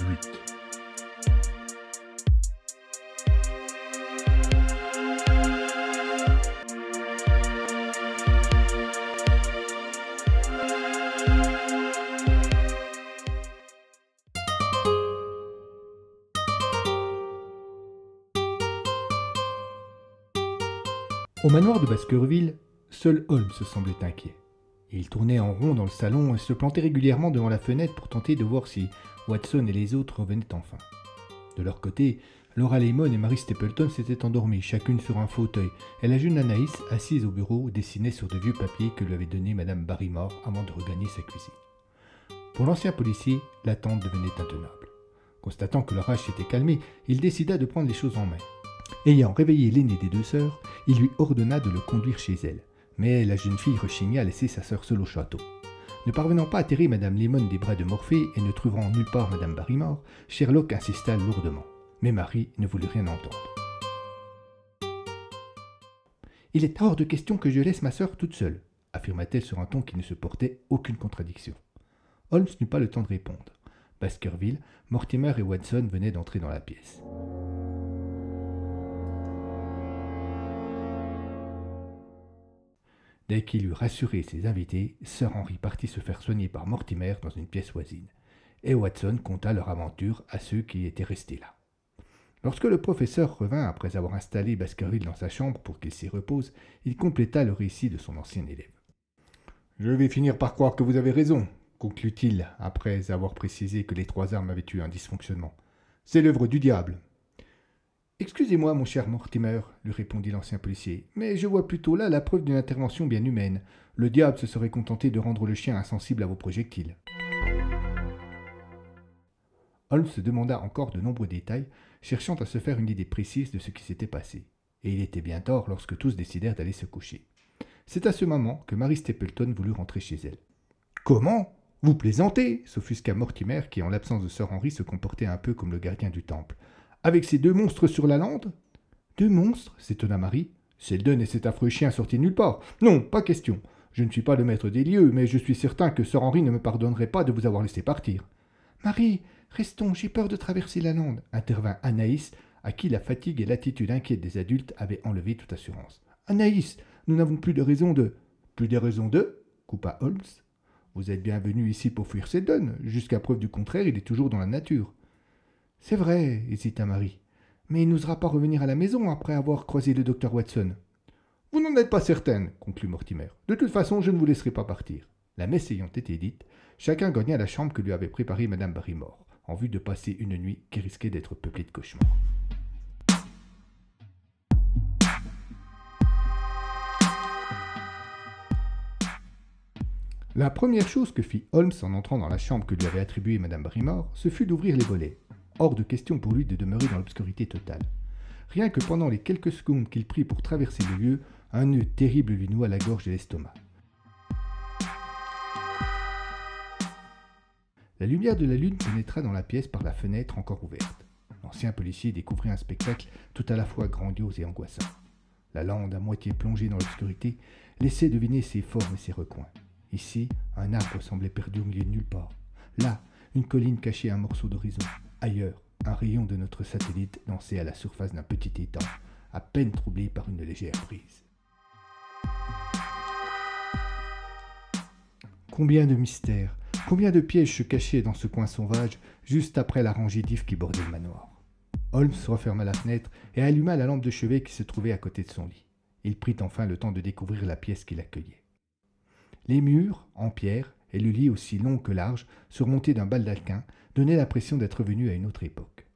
8. Au manoir de Baskerville, seul Holmes se semblait inquiet. Il tournait en rond dans le salon et se plantait régulièrement devant la fenêtre pour tenter de voir si Watson et les autres revenaient enfin. De leur côté, Laura Lemon et Mary Stapleton s'étaient endormies, chacune sur un fauteuil, et la jeune Anaïs, assise au bureau, dessinait sur de vieux papiers que lui avait donnés Madame Barrymore avant de regagner sa cuisine. Pour l'ancien policier, l'attente devenait intenable. Constatant que l'orage s'était calmé, il décida de prendre les choses en main. Ayant réveillé l'aînée des deux sœurs, il lui ordonna de le conduire chez elle. Mais la jeune fille rechigna à laisser sa sœur seule au château. Ne parvenant pas à atterrir Madame Lemon des bras de Morphée et ne trouvant nulle part Madame Barrymore, Sherlock insista lourdement. Mais Marie ne voulut rien entendre. Il est hors de question que je laisse ma sœur toute seule, affirma-t-elle sur un ton qui ne se portait aucune contradiction. Holmes n'eut pas le temps de répondre. Baskerville, Mortimer et Watson venaient d'entrer dans la pièce. Dès qu'il eut rassuré ses invités, Sir Henry partit se faire soigner par Mortimer dans une pièce voisine, et Watson conta leur aventure à ceux qui étaient restés là. Lorsque le professeur revint après avoir installé Baskerville dans sa chambre pour qu'il s'y repose, il compléta le récit de son ancien élève. Je vais finir par croire que vous avez raison, conclut-il, après avoir précisé que les trois armes avaient eu un dysfonctionnement. C'est l'œuvre du diable. Excusez-moi, mon cher Mortimer, lui répondit l'ancien policier, mais je vois plutôt là la preuve d'une intervention bien humaine. Le diable se serait contenté de rendre le chien insensible à vos projectiles. Holmes se demanda encore de nombreux détails, cherchant à se faire une idée précise de ce qui s'était passé. Et il était bien tard lorsque tous décidèrent d'aller se coucher. C'est à ce moment que Mary Stapleton voulut rentrer chez elle. Comment? Vous plaisantez s'offusqua Mortimer, qui, en l'absence de Sir Henry, se comportait un peu comme le gardien du temple. Avec ces deux monstres sur la lande? Deux monstres? s'étonna Marie. Seldon et cet affreux chien sortis nulle part. Non, pas question. Je ne suis pas le maître des lieux, mais je suis certain que Sir Henry ne me pardonnerait pas de vous avoir laissé partir. Marie, restons, j'ai peur de traverser la lande, intervint Anaïs, à qui la fatigue et l'attitude inquiète des adultes avaient enlevé toute assurance. Anaïs, nous n'avons plus de raison de. Plus de raison de coupa Holmes. Vous êtes bien venu ici pour fuir Seldon. Jusqu'à preuve du contraire, il est toujours dans la nature. C'est vrai, hésita Marie. Mais il n'osera pas revenir à la maison après avoir croisé le docteur Watson. Vous n'en êtes pas certaine, conclut Mortimer. De toute façon, je ne vous laisserai pas partir. La messe ayant été dite, chacun gagna la chambre que lui avait préparée Madame Barrymore, en vue de passer une nuit qui risquait d'être peuplée de cauchemars. La première chose que fit Holmes en entrant dans la chambre que lui avait attribuée Madame Barrymore, ce fut d'ouvrir les volets. Hors de question pour lui de demeurer dans l'obscurité totale. Rien que pendant les quelques secondes qu'il prit pour traverser le lieu, un nœud terrible lui noua la gorge et l'estomac. La lumière de la lune pénétra dans la pièce par la fenêtre encore ouverte. L'ancien policier découvrit un spectacle tout à la fois grandiose et angoissant. La lande, à moitié plongée dans l'obscurité, laissait deviner ses formes et ses recoins. Ici, un arbre semblait perdu au milieu de nulle part. Là, une colline cachait un morceau d'horizon. Ailleurs, un rayon de notre satellite dansait à la surface d'un petit étang, à peine troublé par une légère brise. Combien de mystères, combien de pièges se cachaient dans ce coin sauvage, juste après la rangée d'ifs qui bordait le manoir. Holmes referma la fenêtre et alluma la lampe de chevet qui se trouvait à côté de son lit. Il prit enfin le temps de découvrir la pièce qui l'accueillait. Les murs, en pierre, et le lit aussi long que large, surmonté d'un baldaquin, donnait l'impression d'être venu à une autre époque.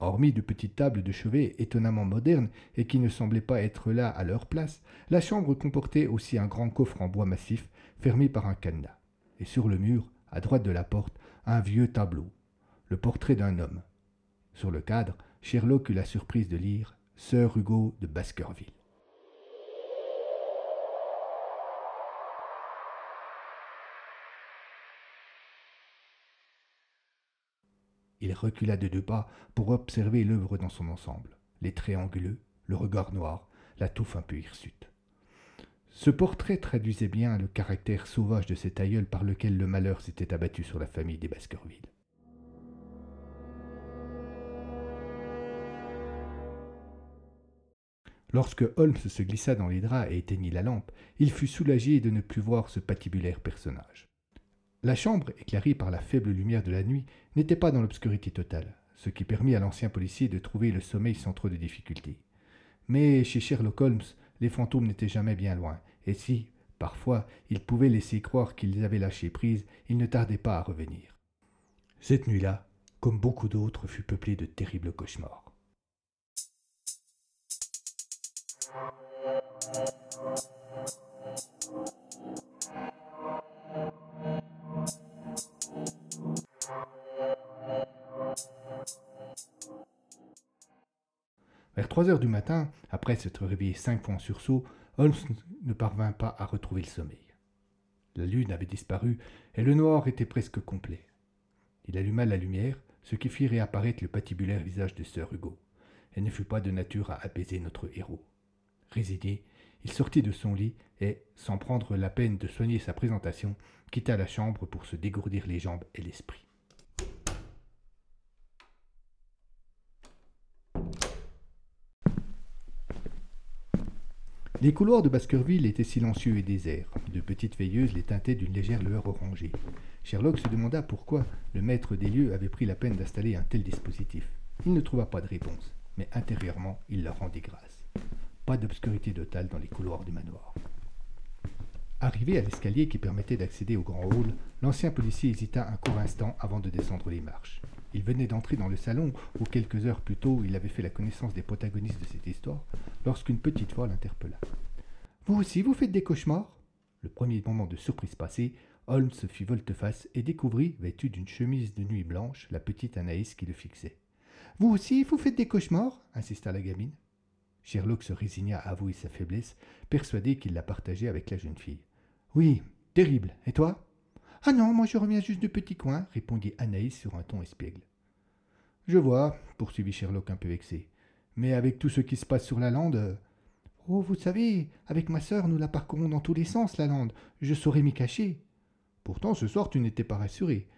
Hormis de petites tables de chevet étonnamment modernes et qui ne semblaient pas être là à leur place, la chambre comportait aussi un grand coffre en bois massif fermé par un cadenas. Et sur le mur, à droite de la porte, un vieux tableau, le portrait d'un homme. Sur le cadre, Sherlock eut la surprise de lire Sir Hugo de Baskerville. Il recula de deux pas pour observer l'œuvre dans son ensemble. Les traits anguleux, le regard noir, la touffe un peu hirsute. Ce portrait traduisait bien le caractère sauvage de cet aïeul par lequel le malheur s'était abattu sur la famille des Baskerville. Lorsque Holmes se glissa dans les draps et éteignit la lampe, il fut soulagé de ne plus voir ce patibulaire personnage. La chambre, éclairée par la faible lumière de la nuit, n'était pas dans l'obscurité totale, ce qui permit à l'ancien policier de trouver le sommeil sans trop de difficultés. Mais chez Sherlock Holmes, les fantômes n'étaient jamais bien loin, et si, parfois, ils pouvaient laisser croire qu'ils avaient lâché prise, ils ne tardaient pas à revenir. Cette nuit-là, comme beaucoup d'autres, fut peuplée de terribles cauchemars. Vers trois heures du matin, après s'être réveillé cinq fois en sursaut, Holmes ne parvint pas à retrouver le sommeil. La lune avait disparu et le noir était presque complet. Il alluma la lumière, ce qui fit réapparaître le patibulaire visage de Sir Hugo. Elle ne fut pas de nature à apaiser notre héros. Résigné, il sortit de son lit et, sans prendre la peine de soigner sa présentation, quitta la chambre pour se dégourdir les jambes et l'esprit. Les couloirs de Baskerville étaient silencieux et déserts. De petites veilleuses les teintaient d'une légère lueur orangée. Sherlock se demanda pourquoi le maître des lieux avait pris la peine d'installer un tel dispositif. Il ne trouva pas de réponse, mais intérieurement, il leur rendit grâce. Pas d'obscurité totale dans les couloirs du manoir. Arrivé à l'escalier qui permettait d'accéder au grand hall, l'ancien policier hésita un court instant avant de descendre les marches. Il venait d'entrer dans le salon où quelques heures plus tôt il avait fait la connaissance des protagonistes de cette histoire, lorsqu'une petite voix l'interpella. Vous aussi, vous faites des cauchemars? Le premier moment de surprise passé, Holmes fit volte-face et découvrit, vêtue d'une chemise de nuit blanche, la petite Anaïs qui le fixait. Vous aussi, vous faites des cauchemars? insista la gamine. Sherlock se résigna à avouer sa faiblesse, persuadé qu'il la partageait avec la jeune fille. Oui, terrible. Et toi? Ah non, moi je reviens juste du petit coin, répondit Anaïs sur un ton espiègle. Je vois, poursuivit Sherlock un peu vexé. Mais avec tout ce qui se passe sur la lande. Euh, oh, vous savez, avec ma sœur, nous la parcourons dans tous les sens, la lande. Je saurais m'y cacher. Pourtant, ce soir, tu n'étais pas rassuré.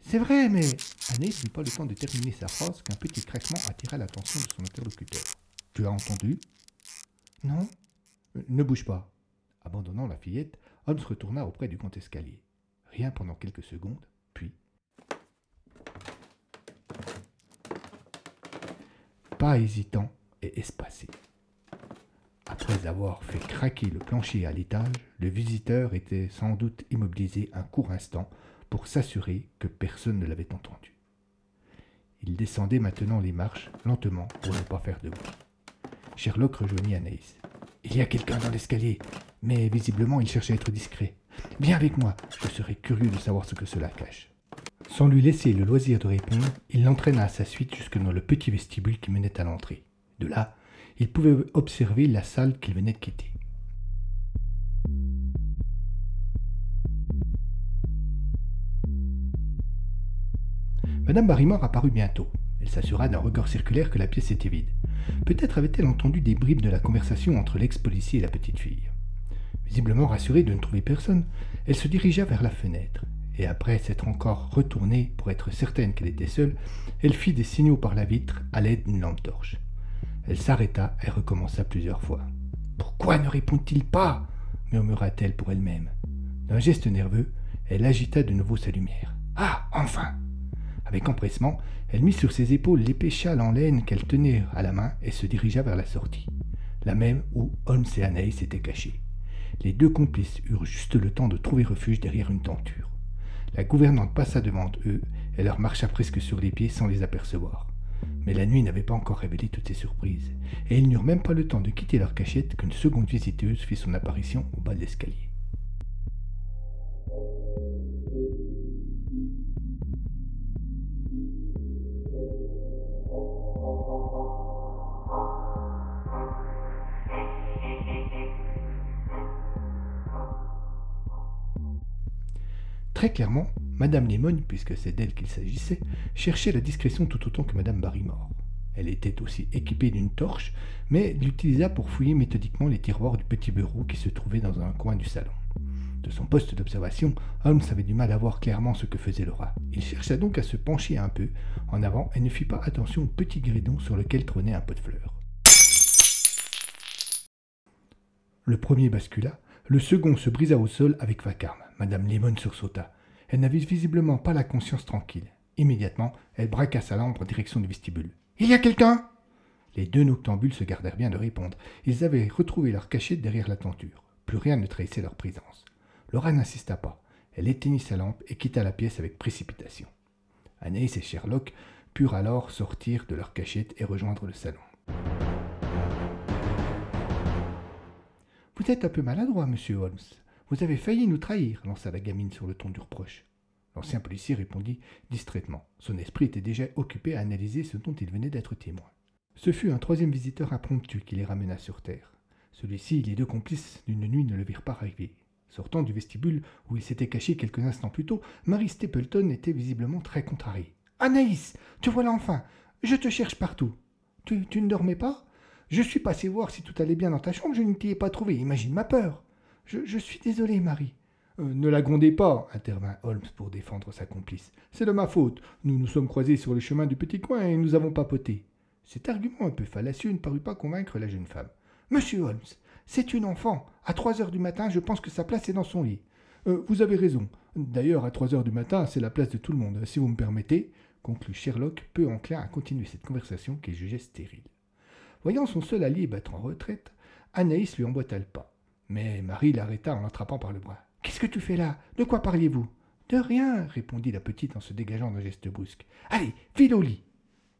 C'est vrai, mais. Anaïs n'eut pas le temps de terminer sa phrase qu'un petit craquement attira l'attention de son interlocuteur. Tu as entendu? Non? Euh, ne bouge pas. Abandonnant la fillette, Holmes retourna auprès du grand escalier rien pendant quelques secondes, puis... Pas hésitant et espacé. Après avoir fait craquer le plancher à l'étage, le visiteur était sans doute immobilisé un court instant pour s'assurer que personne ne l'avait entendu. Il descendait maintenant les marches lentement pour ne pas faire de bruit. Sherlock rejoignit Anaïs. Il y a quelqu'un dans l'escalier, mais visiblement il cherchait à être discret. Viens avec moi, je serais curieux de savoir ce que cela cache. Sans lui laisser le loisir de répondre, il l'entraîna à sa suite jusque dans le petit vestibule qui menait à l'entrée. De là, il pouvait observer la salle qu'il venait de quitter. Madame Barrymore apparut bientôt. Elle s'assura d'un regard circulaire que la pièce était vide. Peut-être avait-elle entendu des bribes de la conversation entre l'ex-policier et la petite fille. Visiblement rassurée de ne trouver personne, elle se dirigea vers la fenêtre, et après s'être encore retournée pour être certaine qu'elle était seule, elle fit des signaux par la vitre à l'aide d'une lampe torche. Elle s'arrêta et recommença plusieurs fois. Pourquoi ne répond-il pas? murmura-t-elle pour elle-même. D'un geste nerveux, elle agita de nouveau sa lumière. Ah, enfin Avec empressement, elle mit sur ses épaules l'épais châle en laine qu'elle tenait à la main et se dirigea vers la sortie, la même où Holmes et Anaïs s'étaient cachés. Les deux complices eurent juste le temps de trouver refuge derrière une tenture. La gouvernante passa devant eux et leur marcha presque sur les pieds sans les apercevoir. Mais la nuit n'avait pas encore révélé toutes ces surprises, et ils n'eurent même pas le temps de quitter leur cachette qu'une seconde visiteuse fit son apparition au bas de l'escalier. Très clairement, Madame Lemon, puisque c'est d'elle qu'il s'agissait, cherchait la discrétion tout autant que Madame Barrymore. Elle était aussi équipée d'une torche, mais l'utilisa pour fouiller méthodiquement les tiroirs du petit bureau qui se trouvait dans un coin du salon. De son poste d'observation, Holmes avait du mal à voir clairement ce que faisait le rat. Il chercha donc à se pencher un peu en avant et ne fit pas attention au petit gridon sur lequel trônait un pot de fleurs. Le premier bascula, le second se brisa au sol avec vacarme. Madame Lemon sursauta. Elle n'avait visiblement pas la conscience tranquille. Immédiatement, elle braqua sa lampe en direction du vestibule. Il y a quelqu'un Les deux noctambules se gardèrent bien de répondre. Ils avaient retrouvé leur cachette derrière la tenture. Plus rien ne trahissait leur présence. Laura n'insista pas. Elle éteignit sa lampe et quitta la pièce avec précipitation. Anaïs et Sherlock purent alors sortir de leur cachette et rejoindre le salon. Vous êtes un peu maladroit, monsieur Holmes? Vous avez failli nous trahir, lança la gamine sur le ton du reproche. L'ancien policier répondit distraitement. Son esprit était déjà occupé à analyser ce dont il venait d'être témoin. Ce fut un troisième visiteur impromptu qui les ramena sur terre. Celui-ci et les deux complices d'une nuit ne le virent pas arriver. Sortant du vestibule où il s'était caché quelques instants plus tôt, Marie Stapleton était visiblement très contrariée. Anaïs, tu voilà enfin. Je te cherche partout. Tu, tu ne dormais pas? Je suis passé voir si tout allait bien dans ta chambre, je ne t'y ai pas trouvé. Imagine ma peur. Je, suis désolé, Marie. Euh, ne la grondez pas, intervint Holmes pour défendre sa complice. C'est de ma faute. Nous nous sommes croisés sur le chemin du petit coin et nous avons papoté. Cet argument un peu fallacieux ne parut pas convaincre la jeune femme. Monsieur Holmes, c'est une enfant. À trois heures du matin, je pense que sa place est dans son lit. Euh, vous avez raison. D'ailleurs, à trois heures du matin, c'est la place de tout le monde. Si vous me permettez, conclut Sherlock, peu enclin à continuer cette conversation qu'il jugeait stérile. Voyant son seul allié battre en retraite, Anaïs lui emboîta le pas. Mais Marie l'arrêta en l'attrapant par le bras. Qu'est-ce que tu fais là? De quoi parliez-vous? De rien, répondit la petite en se dégageant d'un geste brusque. Allez, file au lit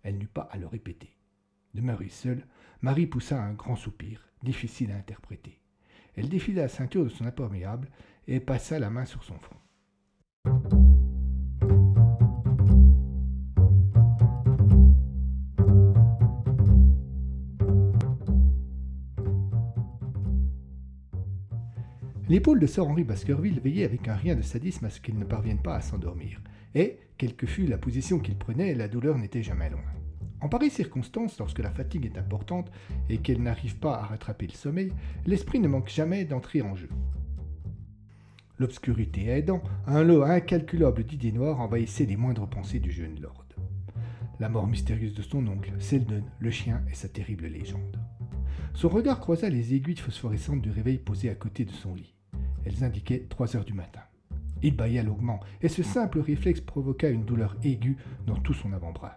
Elle n'eut pas à le répéter. Demeurée seule, Marie poussa un grand soupir, difficile à interpréter. Elle défila la ceinture de son imperméable et passa la main sur son front. L'épaule de Sir Henry Baskerville veillait avec un rien de sadisme à ce qu'il ne parvienne pas à s'endormir, et, quelle que fût la position qu'il prenait, la douleur n'était jamais loin. En pareille circonstance, lorsque la fatigue est importante et qu'elle n'arrive pas à rattraper le sommeil, l'esprit ne manque jamais d'entrer en jeu. L'obscurité aidant, un lot incalculable d'idées noires envahissait les moindres pensées du jeune lord. La mort mystérieuse de son oncle, Selden, le chien et sa terrible légende. Son regard croisa les aiguilles phosphorescentes du réveil posé à côté de son lit. Elles indiquaient trois heures du matin. Il bâilla longuement, et ce simple réflexe provoqua une douleur aiguë dans tout son avant-bras.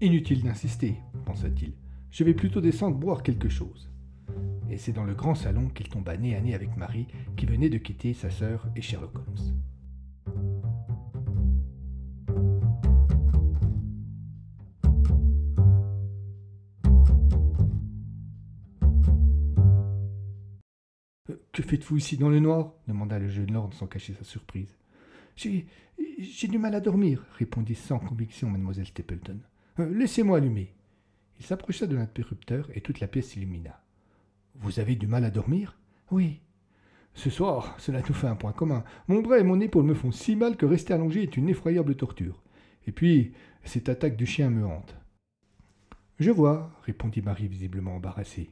Inutile d'insister, pensa-t-il. Je vais plutôt descendre boire quelque chose et c'est dans le grand salon qu'il tomba nez à nez avec Marie, qui venait de quitter sa sœur et Sherlock Holmes. Euh, que faites-vous ici dans le noir? demanda le jeune lord sans cacher sa surprise. J'ai, du mal à dormir, répondit sans conviction mademoiselle Stapleton. Euh, laissez-moi allumer. Il s'approcha de l'interrupteur et toute la pièce s'illumina. Vous avez du mal à dormir? Oui. Ce soir, cela nous fait un point commun. Mon bras et mon épaule me font si mal que rester allongé est une effroyable torture. Et puis, cette attaque du chien me hante. Je vois, répondit Marie visiblement embarrassée.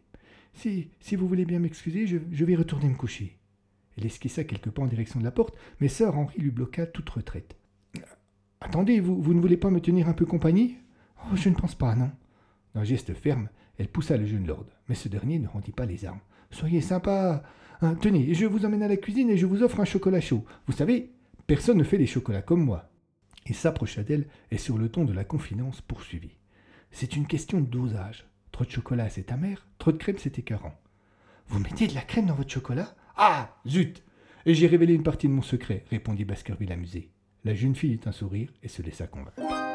Si, si vous voulez bien m'excuser, je, vais retourner me coucher. Elle esquissa quelques pas en direction de la porte, mais sœur Henri lui bloqua toute retraite. Attendez, vous, vous ne voulez pas me tenir un peu compagnie? Oh, je ne pense pas, non. D'un geste ferme, elle poussa le jeune lord, mais ce dernier ne rendit pas les armes. Soyez sympa. Hein, tenez, je vous emmène à la cuisine et je vous offre un chocolat chaud. Vous savez, personne ne fait des chocolats comme moi. Il s'approcha d'elle et sur le ton de la confidence poursuivit. C'est une question de dosage. Trop de chocolat, c'est amer, trop de crème, c'est écœurant. Vous mettez de la crème dans votre chocolat? Ah Zut Et j'ai révélé une partie de mon secret, répondit Baskerville amusé. La jeune fille eut un sourire et se laissa convaincre.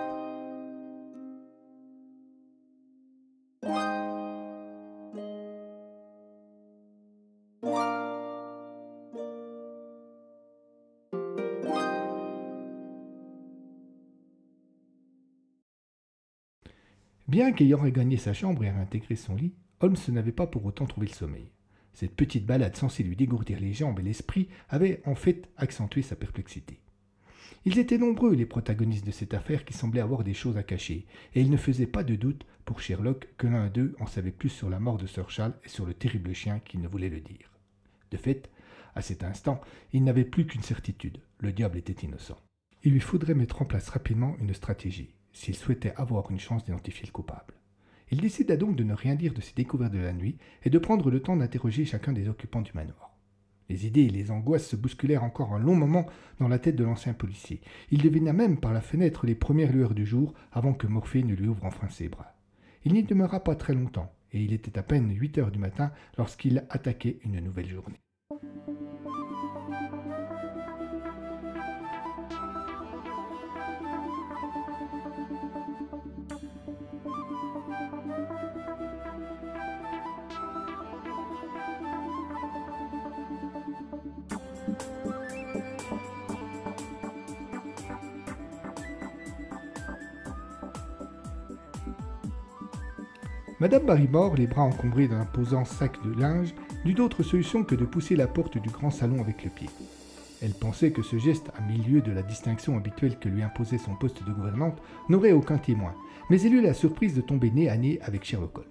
Bien qu'ayant regagné sa chambre et réintégré son lit, Holmes n'avait pas pour autant trouvé le sommeil. Cette petite balade censée lui dégourdir les jambes et l'esprit avait en fait accentué sa perplexité. Ils étaient nombreux, les protagonistes de cette affaire, qui semblaient avoir des choses à cacher, et il ne faisait pas de doute pour Sherlock que l'un d'eux en savait plus sur la mort de Sir Charles et sur le terrible chien qu'il ne voulait le dire. De fait, à cet instant, il n'avait plus qu'une certitude, le diable était innocent. Il lui faudrait mettre en place rapidement une stratégie, s'il souhaitait avoir une chance d'identifier le coupable. Il décida donc de ne rien dire de ses découvertes de la nuit et de prendre le temps d'interroger chacun des occupants du manoir. Les idées et les angoisses se bousculèrent encore un long moment dans la tête de l'ancien policier. Il devina même par la fenêtre les premières lueurs du jour avant que Morphée ne lui ouvre enfin ses bras. Il n'y demeura pas très longtemps, et il était à peine huit heures du matin lorsqu'il attaquait une nouvelle journée. Madame Barrymore, les bras encombrés d'un imposant sac de linge, n'eut d'autre solution que de pousser la porte du grand salon avec le pied. Elle pensait que ce geste, à milieu de la distinction habituelle que lui imposait son poste de gouvernante, n'aurait aucun témoin, mais elle eut la surprise de tomber nez à nez avec Sherlock Holmes.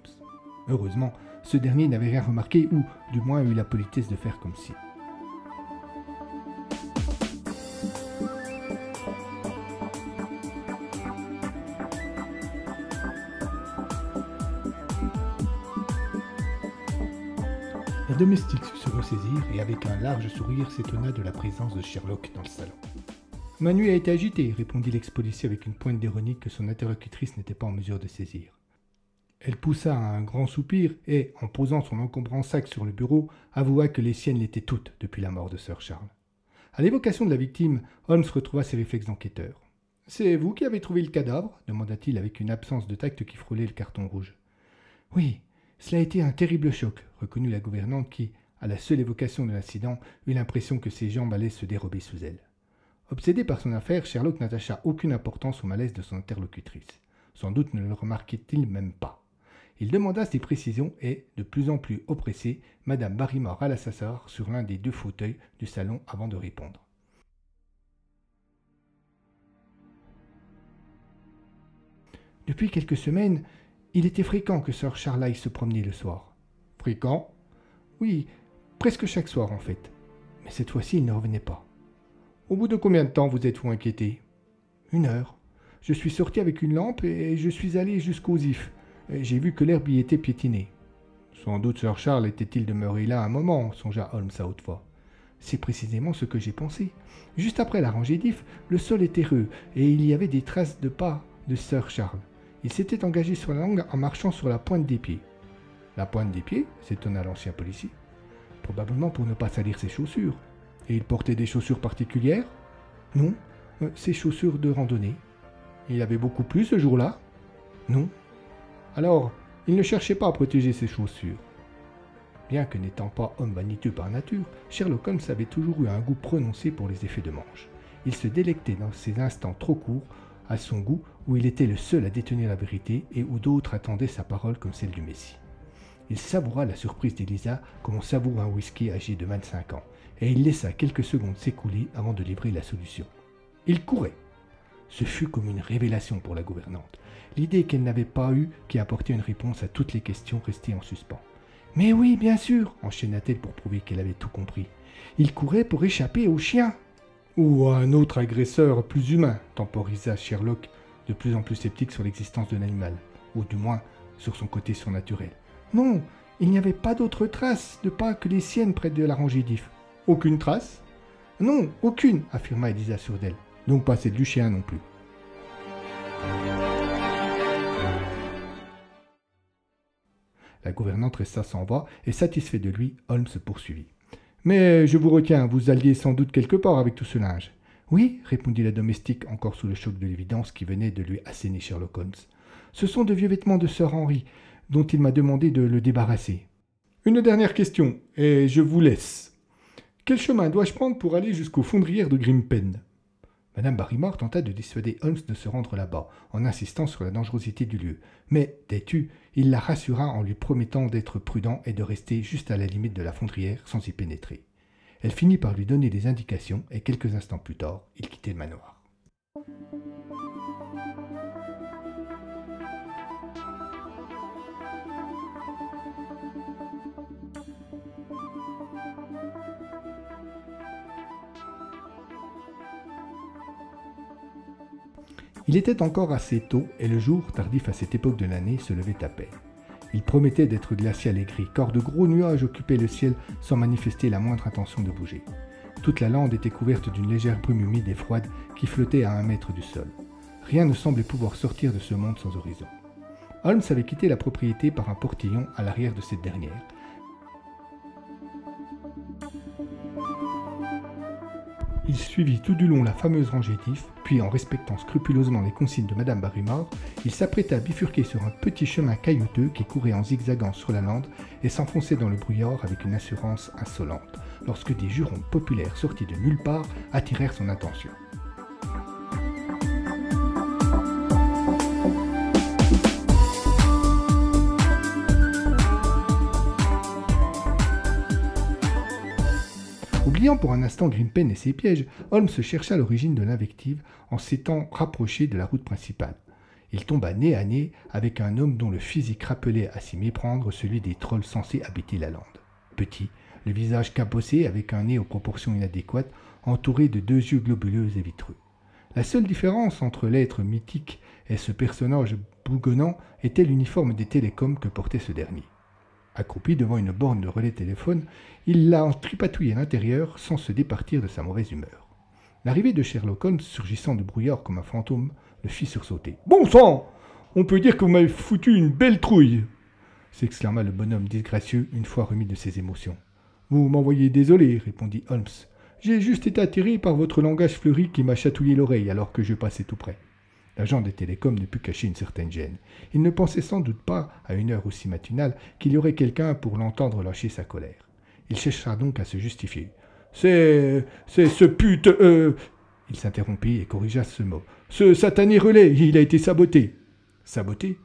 Heureusement, ce dernier n'avait rien remarqué ou, du moins, eut la politesse de faire comme si. La domestique se ressaisir et avec un large sourire s'étonna de la présence de Sherlock dans le salon. Ma nuit a été agitée, répondit l'ex-policier avec une pointe d'ironie que son interlocutrice n'était pas en mesure de saisir. Elle poussa un grand soupir et, en posant son encombrant sac sur le bureau, avoua que les siennes l'étaient toutes depuis la mort de Sir Charles. À l'évocation de la victime, Holmes retrouva ses réflexes d'enquêteur. C'est vous qui avez trouvé le cadavre? demanda-t-il avec une absence de tact qui frôlait le carton rouge. Oui, cela a été un terrible choc, reconnut la gouvernante qui, à la seule évocation de l'incident, eut l'impression que ses jambes allaient se dérober sous elle. Obsédé par son affaire, Sherlock n'attacha aucune importance au malaise de son interlocutrice. Sans doute ne le remarquait-il même pas. Il demanda ses précisions et, de plus en plus oppressé, Madame Barrymore alla s'asseoir sur l'un des deux fauteuils du salon avant de répondre. Depuis quelques semaines, il était fréquent que Sir Charles aille se promener le soir. Fréquent? Oui, presque chaque soir en fait. Mais cette fois-ci, il ne revenait pas. Au bout de combien de temps vous êtes-vous inquiété? Une heure. Je suis sorti avec une lampe et je suis allé jusqu'aux ifs. J'ai vu que l'herbe y était piétinée. Sans doute Sir Charles était-il demeuré là un moment, songea Holmes à haute voix. C'est précisément ce que j'ai pensé. Juste après la rangée d'ifs, le sol était heureux et il y avait des traces de pas de Sir Charles. Il s'était engagé sur la langue en marchant sur la pointe des pieds. La pointe des pieds s'étonna l'ancien policier. Probablement pour ne pas salir ses chaussures. Et il portait des chaussures particulières? Non, euh, ses chaussures de randonnée. Il avait beaucoup plu ce jour-là? Non. Alors, il ne cherchait pas à protéger ses chaussures. Bien que n'étant pas homme vaniteux par nature, Sherlock Holmes avait toujours eu un goût prononcé pour les effets de manche. Il se délectait dans ces instants trop courts à son goût, où il était le seul à détenir la vérité et où d'autres attendaient sa parole comme celle du Messie. Il savoura la surprise d'Elisa comme on savoure un whisky âgé de 25 ans, et il laissa quelques secondes s'écouler avant de livrer la solution. Il courait. Ce fut comme une révélation pour la gouvernante, l'idée qu'elle n'avait pas eu qui apportait une réponse à toutes les questions restées en suspens. Mais oui, bien sûr, enchaîna-t-elle pour prouver qu'elle avait tout compris. Il courait pour échapper au chien ou à un autre agresseur plus humain, temporisa Sherlock, de plus en plus sceptique sur l'existence de l'animal, ou du moins sur son côté surnaturel. Non, il n'y avait pas d'autres traces de pas que les siennes près de la rangée d'if. Aucune trace? Non, aucune, affirma Elisa surdelle. Donc pas celle du chien non plus. La gouvernante resta sans voix et satisfait de lui, Holmes poursuivit. Mais je vous retiens, vous alliez sans doute quelque part avec tout ce linge. Oui, répondit la domestique, encore sous le choc de l'évidence qui venait de lui asséner Sherlock Holmes. Ce sont de vieux vêtements de Sir Henry, dont il m'a demandé de le débarrasser. Une dernière question, et je vous laisse. Quel chemin dois-je prendre pour aller jusqu'aux fondrières de Grimpen? Madame Barrymore tenta de dissuader Holmes de se rendre là-bas, en insistant sur la dangerosité du lieu. Mais, têtu, il la rassura en lui promettant d'être prudent et de rester juste à la limite de la fondrière sans y pénétrer. Elle finit par lui donner des indications et quelques instants plus tard, il quittait le manoir. Il était encore assez tôt et le jour, tardif à cette époque de l'année, se levait à peine. Il promettait d'être glacial et gris, car de gros nuages occupaient le ciel sans manifester la moindre intention de bouger. Toute la lande était couverte d'une légère brume humide et froide qui flottait à un mètre du sol. Rien ne semblait pouvoir sortir de ce monde sans horizon. Holmes avait quitté la propriété par un portillon à l'arrière de cette dernière, Il suivit tout du long la fameuse rangée d'ifs, puis en respectant scrupuleusement les consignes de Madame Barrymore, il s'apprêta à bifurquer sur un petit chemin caillouteux qui courait en zigzagant sur la lande et s'enfonçait dans le brouillard avec une assurance insolente, lorsque des jurons populaires sortis de nulle part attirèrent son attention. Pour un instant Grimpen et ses pièges, Holmes chercha l'origine de l'invective en s'étant rapproché de la route principale. Il tomba nez à nez avec un homme dont le physique rappelait à s'y méprendre celui des trolls censés habiter la lande. Petit, le visage cabossé avec un nez aux proportions inadéquates, entouré de deux yeux globuleux et vitreux. La seule différence entre l'être mythique et ce personnage bougonnant était l'uniforme des télécoms que portait ce dernier. Accroupi devant une borne de relais téléphone, il l'a tripatouillé à l'intérieur sans se départir de sa mauvaise humeur. L'arrivée de Sherlock Holmes, surgissant du brouillard comme un fantôme, le fit sursauter. Bon sang On peut dire que vous m'avez foutu une belle trouille s'exclama le bonhomme disgracieux une fois remis de ses émotions. Vous m'envoyez désolé, répondit Holmes. J'ai juste été attiré par votre langage fleuri qui m'a chatouillé l'oreille alors que je passais tout près. L'agent des télécoms ne put cacher une certaine gêne. Il ne pensait sans doute pas, à une heure aussi matinale, qu'il y aurait quelqu'un pour l'entendre lâcher sa colère. Il chercha donc à se justifier. C'est. c'est ce pute. Euh... Il s'interrompit et corrigea ce mot. Ce satané relais, il a été saboté. Saboté?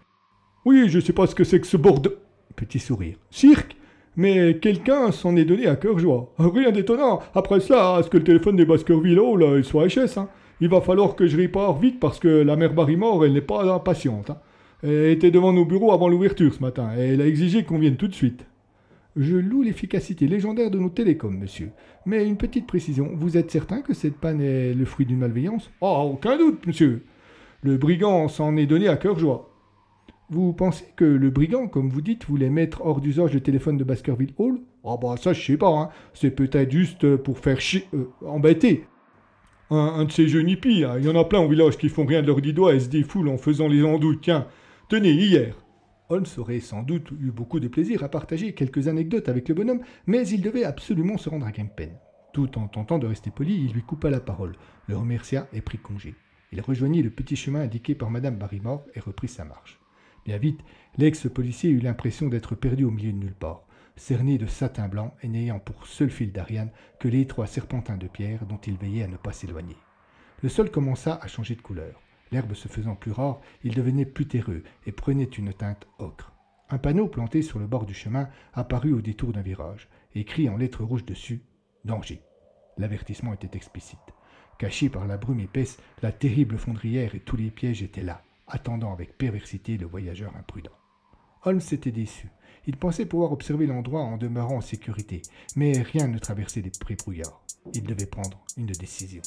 Oui, je sais pas ce que c'est que ce borde. Petit sourire. Cirque mais quelqu'un s'en est donné à cœur joie. Rien d'étonnant. Après cela, à ce que le téléphone des Baskerville oh, là, il soit HS. Hein il va falloir que je répare vite parce que la mère Barrymore, elle n'est pas impatiente. Hein. Elle était devant nos bureaux avant l'ouverture ce matin et elle a exigé qu'on vienne tout de suite. Je loue l'efficacité légendaire de nos télécoms, monsieur. Mais une petite précision, vous êtes certain que cette panne est le fruit d'une malveillance? Ah, aucun doute, monsieur. Le brigand s'en est donné à cœur joie. Vous pensez que le brigand, comme vous dites, voulait mettre hors d'usage le téléphone de Baskerville Hall? Ah bah ça je sais pas, hein. c'est peut-être juste pour faire chier, euh, embêter un, de ces jeunes hippies, il y en a plein au village qui font rien de leur dix doigts et se défoulent en faisant les andouilles. Tiens, tenez, hier. Holmes aurait sans doute eu beaucoup de plaisir à partager quelques anecdotes avec le bonhomme, mais il devait absolument se rendre à Grimpen. Tout en tentant de rester poli, il lui coupa la parole, le remercia et prit congé. Il rejoignit le petit chemin indiqué par Madame Barrymore et reprit sa marche. Bien vite, l'ex-policier eut l'impression d'être perdu au milieu de nulle part cerné de satin blanc et n'ayant pour seul fil d'Ariane que l'étroit serpentin de pierre dont il veillait à ne pas s'éloigner. Le sol commença à changer de couleur. L'herbe se faisant plus rare, il devenait plus terreux et prenait une teinte ocre. Un panneau planté sur le bord du chemin apparut au détour d'un virage, écrit en lettres rouges dessus Danger. L'avertissement était explicite. Caché par la brume épaisse, la terrible fondrière et tous les pièges étaient là, attendant avec perversité le voyageur imprudent. Holmes était déçu. Il pensait pouvoir observer l'endroit en demeurant en sécurité, mais rien ne traversait les prébrouillards. Il devait prendre une décision.